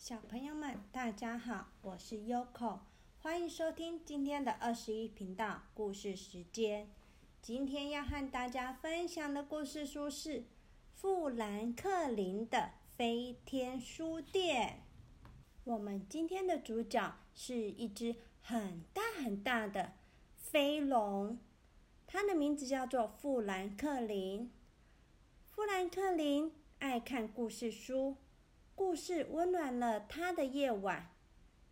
小朋友们，大家好，我是 Yoko，欢迎收听今天的二十一频道故事时间。今天要和大家分享的故事书是《富兰克林的飞天书店》。我们今天的主角是一只很大很大的飞龙，它的名字叫做富兰克林。富兰克林爱看故事书。故事温暖了他的夜晚。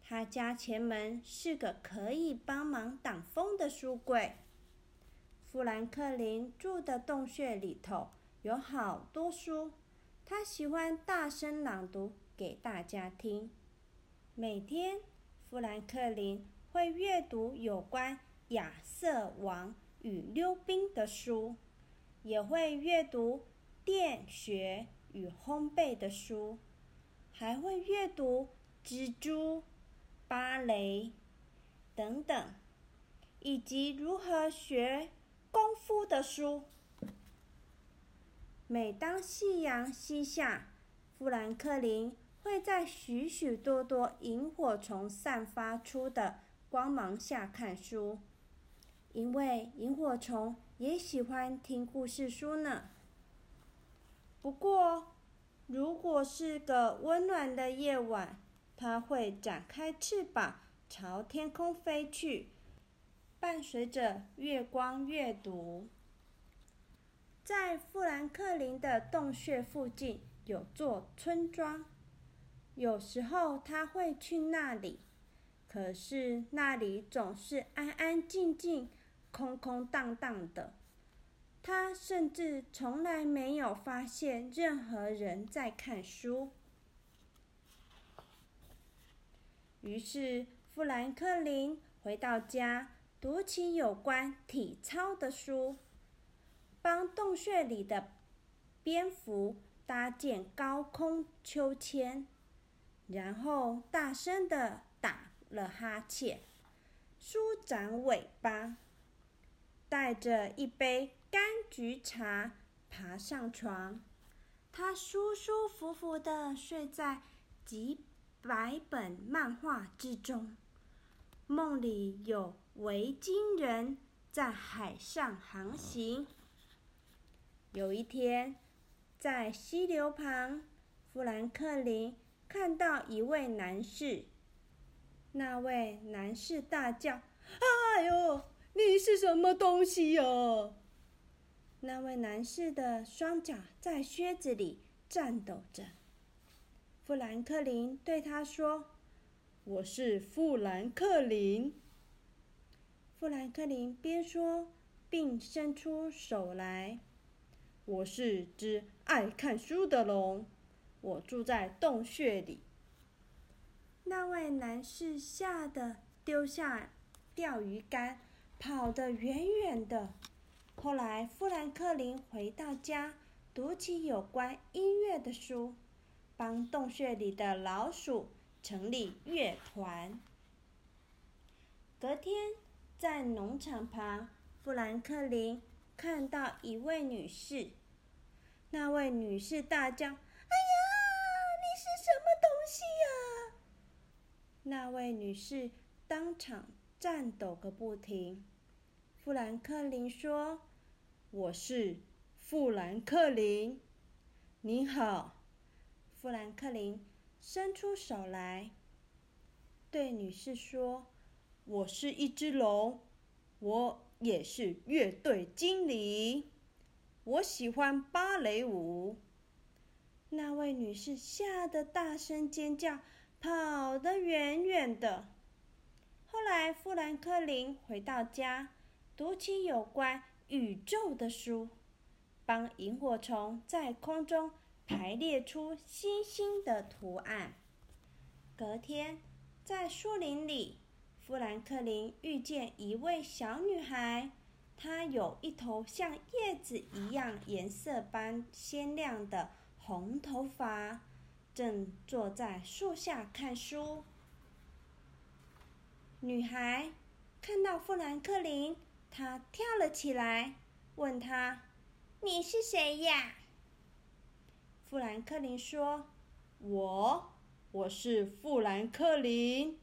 他家前门是个可以帮忙挡风的书柜。富兰克林住的洞穴里头有好多书，他喜欢大声朗读给大家听。每天，富兰克林会阅读有关亚瑟王与溜冰的书，也会阅读电学与烘焙的书。还会阅读蜘蛛、芭蕾等等，以及如何学功夫的书。每当夕阳西下，富兰克林会在许许多多萤火虫散发出的光芒下看书，因为萤火虫也喜欢听故事书呢。不过，如果是个温暖的夜晚，它会展开翅膀朝天空飞去，伴随着月光阅读。在富兰克林的洞穴附近有座村庄，有时候他会去那里，可是那里总是安安静静、空空荡荡的。他甚至从来没有发现任何人在看书。于是，富兰克林回到家，读起有关体操的书，帮洞穴里的蝙蝠搭建高空秋千，然后大声的打了哈欠，舒展尾巴，带着一杯。菊茶，爬上床，他舒舒服服的睡在几百本漫画之中，梦里有维京人在海上航行。有一天，在溪流旁，富兰克林看到一位男士，那位男士大叫：“哎呦，你是什么东西哟？”那位男士的双脚在靴子里颤抖着。富兰克林对他说：“我是富兰克林。”富兰克林边说并伸出手来：“我是只爱看书的龙，我住在洞穴里。”那位男士吓得丢下钓鱼竿，跑得远远的。后来，富兰克林回到家，读起有关音乐的书，帮洞穴里的老鼠成立乐团。隔天，在农场旁，富兰克林看到一位女士。那位女士大叫：“哎呀，你是什么东西呀？”那位女士当场颤抖个不停。富兰克林说。我是富兰克林，你好，富兰克林伸出手来，对女士说：“我是一只龙，我也是乐队经理，我喜欢芭蕾舞。”那位女士吓得大声尖叫，跑得远远的。后来，富兰克林回到家，读起有关。宇宙的书，帮萤火虫在空中排列出星星的图案。隔天，在树林里，富兰克林遇见一位小女孩，她有一头像叶子一样颜色般鲜亮的红头发，正坐在树下看书。女孩看到富兰克林。他跳了起来，问他：“你是谁呀？”富兰克林说：“我我是富兰克林，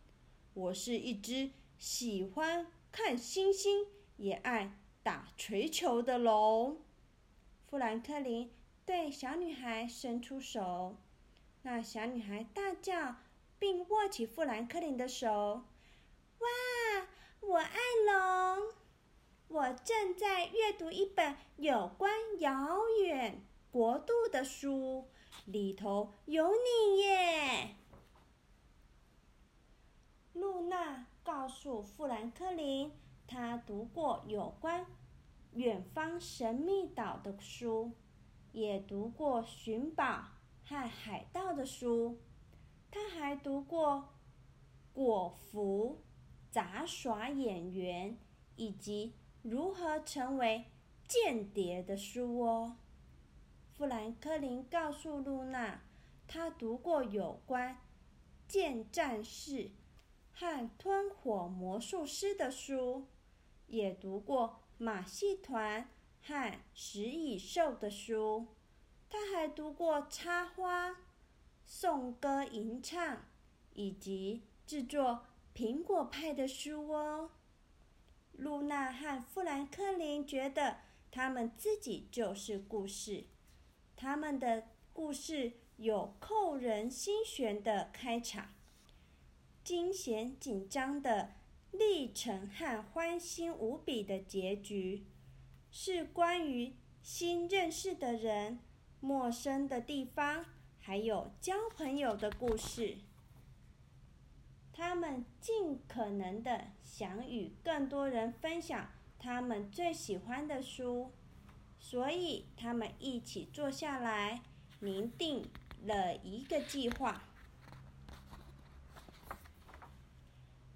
我是一只喜欢看星星也爱打锤球的龙。”富兰克林对小女孩伸出手，那小女孩大叫，并握起富兰克林的手。哇，我爱龙！我正在阅读一本有关遥远国度的书，里头有你耶。露娜告诉富兰克林，她读过有关。远方神秘岛的书，也读过寻宝和海盗的书，他还读过果蝠杂耍演员以及如何成为间谍的书哦。富兰克林告诉露娜，他读过有关剑战士和吞火魔术师的书，也读过。马戏团和食蚁兽的书，他还读过插花、颂歌吟唱以及制作苹果派的书哦。露娜和富兰克林觉得他们自己就是故事，他们的故事有扣人心弦的开场，惊险紧张的。历程和欢欣无比的结局，是关于新认识的人、陌生的地方，还有交朋友的故事。他们尽可能的想与更多人分享他们最喜欢的书，所以他们一起坐下来，拟定了一个计划。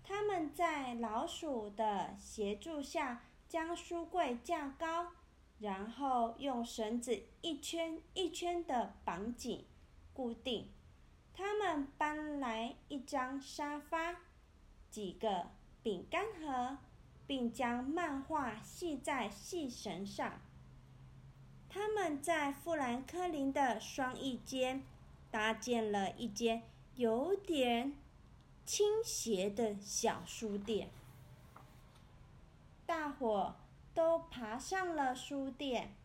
他们在老鼠的协助下将书柜架高，然后用绳子一圈一圈的绑紧固定。他们搬来一张沙发、几个饼干盒，并将漫画系在细绳上。他们在富兰克林的双翼间搭建了一间有点。倾斜的小书店，大伙都爬上了书店。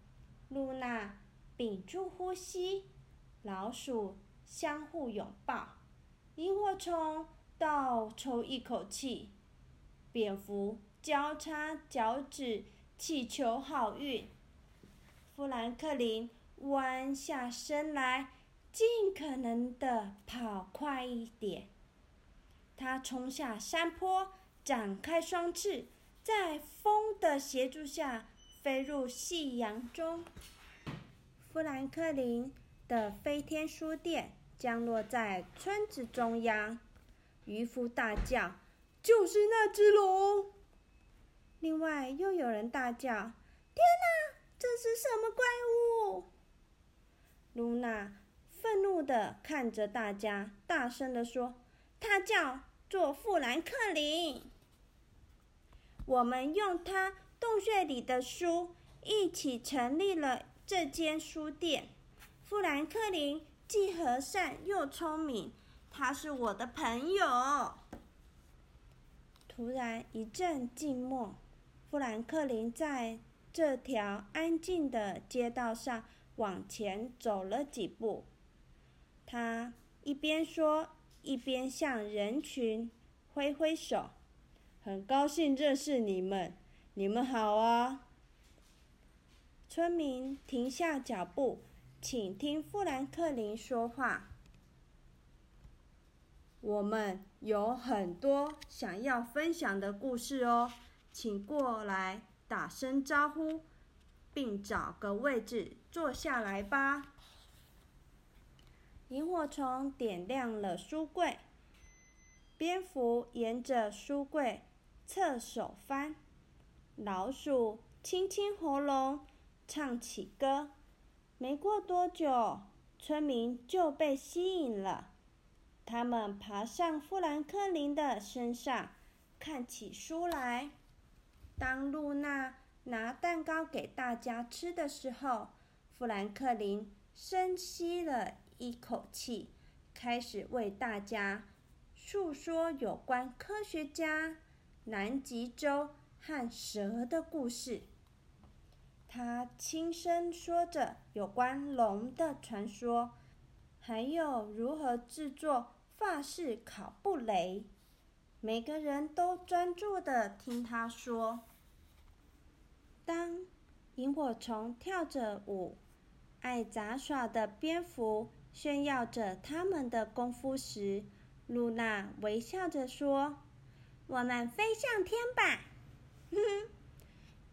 露娜屏住呼吸，老鼠相互拥抱，萤火虫倒抽一口气，蝙蝠交叉脚趾祈求好运。富兰克林弯下身来，尽可能的跑快一点。他冲下山坡，展开双翅，在风的协助下飞入夕阳中。富兰克林的飞天书店降落在村子中央。渔夫大叫：“就是那只龙！”另外又有人大叫：“天哪，这是什么怪物？”露娜愤怒地看着大家，大声地说。他叫做富兰克林。我们用他洞穴里的书一起成立了这间书店。富兰克林既和善又聪明，他是我的朋友。突然一阵静默，富兰克林在这条安静的街道上往前走了几步，他一边说。一边向人群挥挥手，很高兴认识你们，你们好啊！村民停下脚步，请听富兰克林说话。我们有很多想要分享的故事哦，请过来打声招呼，并找个位置坐下来吧。萤火虫点亮了书柜，蝙蝠沿着书柜侧手翻，老鼠清清喉咙唱起歌。没过多久，村民就被吸引了，他们爬上富兰克林的身上，看起书来。当露娜拿蛋糕给大家吃的时候，富兰克林深吸了。一口气，开始为大家述说有关科学家南极洲和蛇的故事。他轻声说着有关龙的传说，还有如何制作法式烤布雷。每个人都专注的听他说。当萤火虫跳着舞，爱杂耍的蝙蝠炫耀着他们的功夫时，露娜微笑着说：“我们飞上天吧！”哼哼。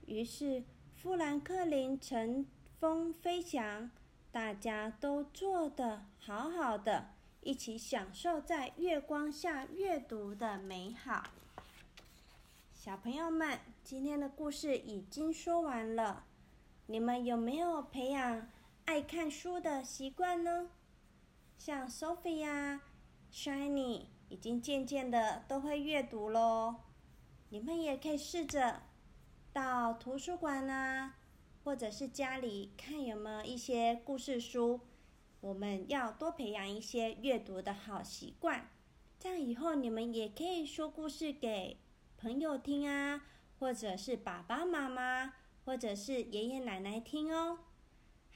于是富兰克林乘风飞翔，大家都坐得好好的，一起享受在月光下阅读的美好。小朋友们，今天的故事已经说完了。你们有没有培养爱看书的习惯呢？像 Sophie 呀、Shiny 已经渐渐的都会阅读喽。你们也可以试着到图书馆啊，或者是家里看有没有一些故事书。我们要多培养一些阅读的好习惯，这样以后你们也可以说故事给。朋友听啊，或者是爸爸妈妈，或者是爷爷奶奶听哦。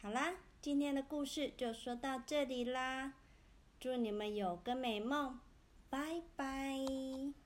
好啦，今天的故事就说到这里啦，祝你们有个美梦，拜拜。